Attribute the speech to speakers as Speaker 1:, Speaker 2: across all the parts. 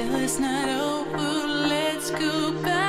Speaker 1: paradise. Till it's not over, let's go back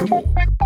Speaker 2: Comment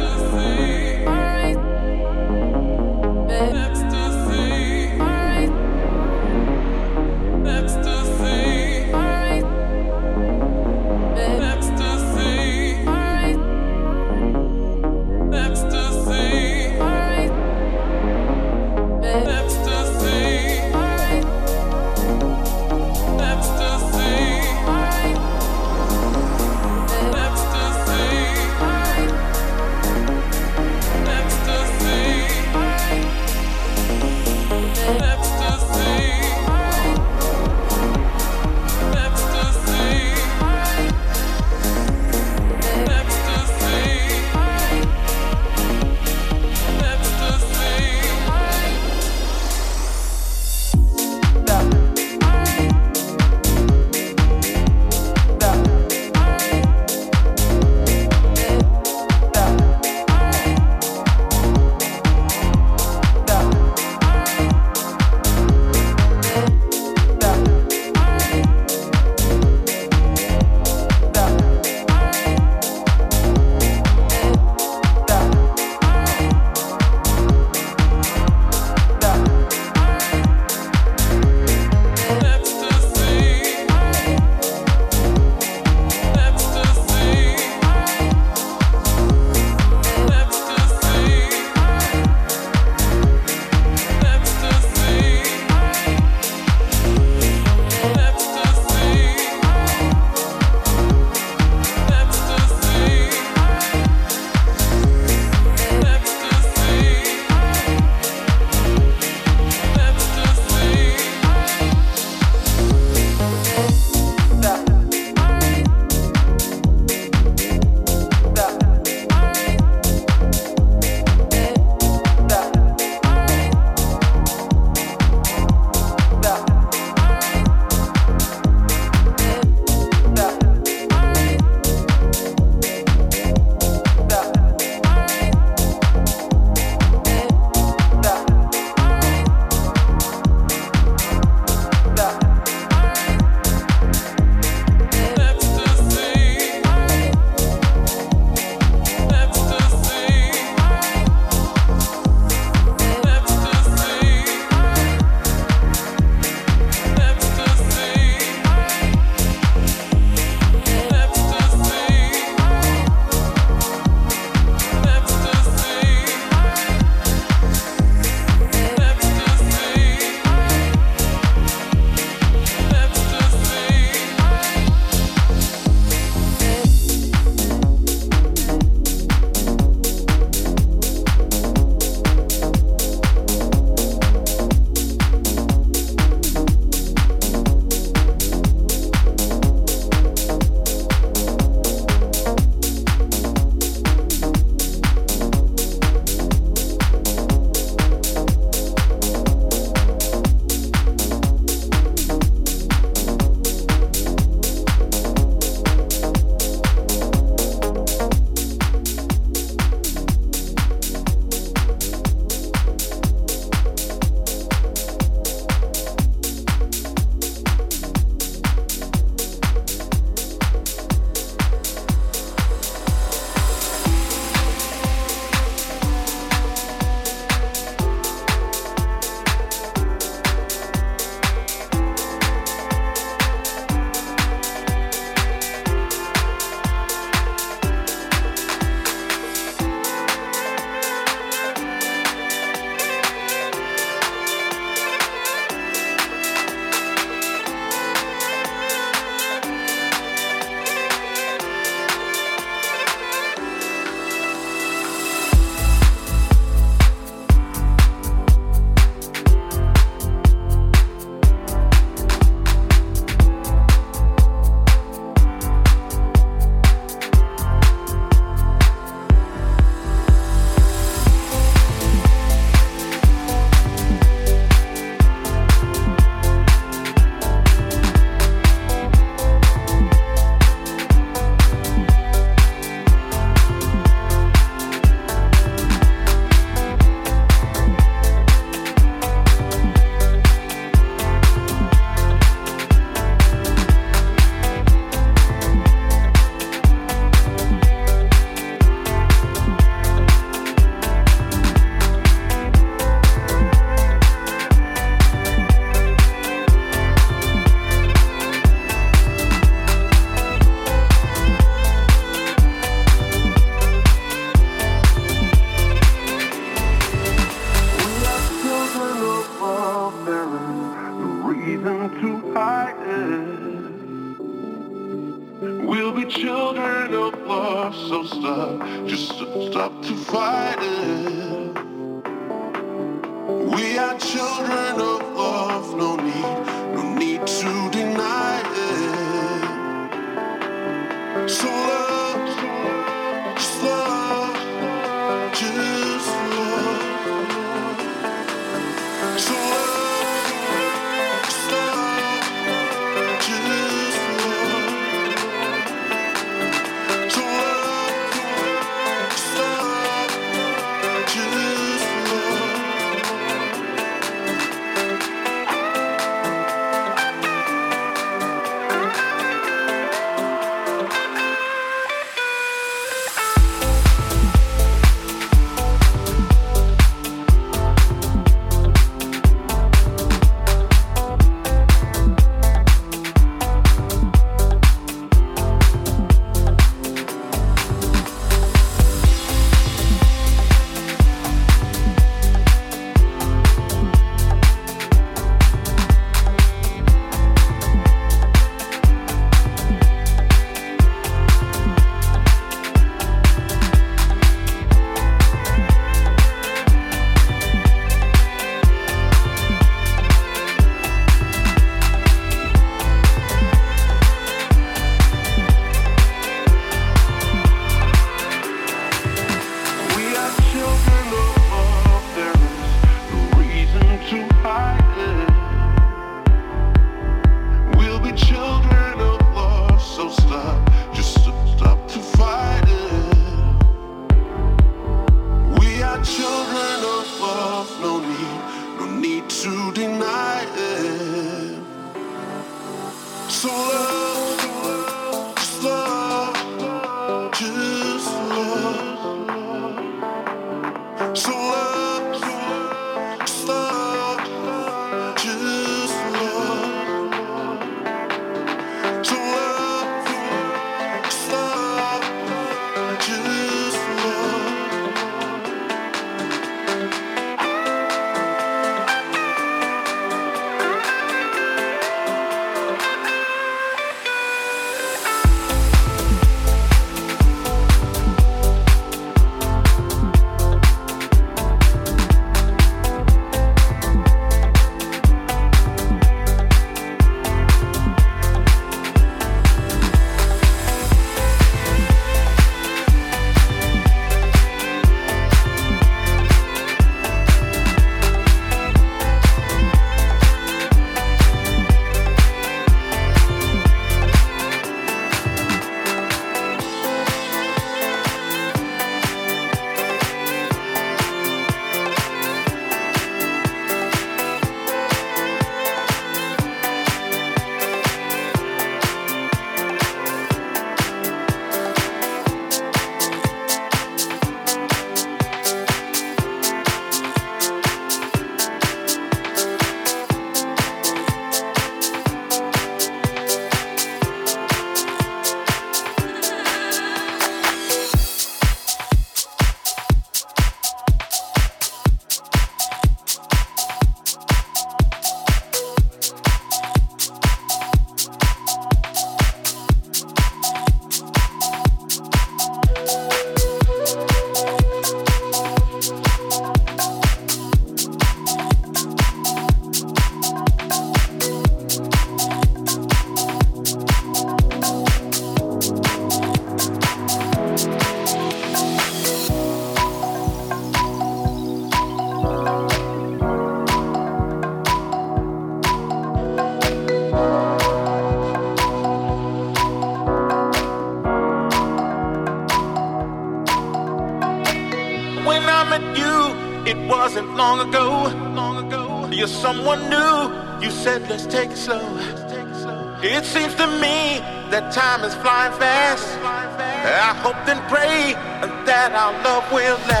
Speaker 2: love
Speaker 3: will last.